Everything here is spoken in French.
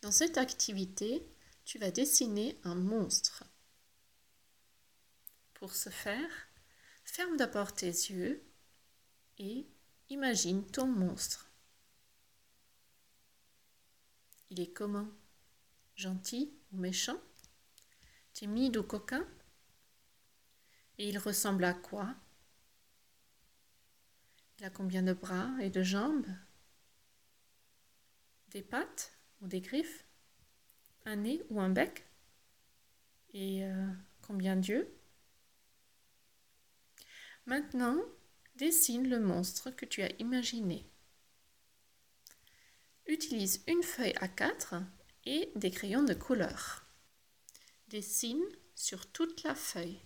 Dans cette activité, tu vas dessiner un monstre. Pour ce faire, ferme d'abord tes yeux et imagine ton monstre. Il est comment Gentil ou méchant? Timide ou coquin? Et il ressemble à quoi? Il a combien de bras et de jambes? Des pattes? Ou des griffes Un nez ou un bec Et euh, combien d'yeux Maintenant, dessine le monstre que tu as imaginé. Utilise une feuille à 4 et des crayons de couleur. Dessine sur toute la feuille.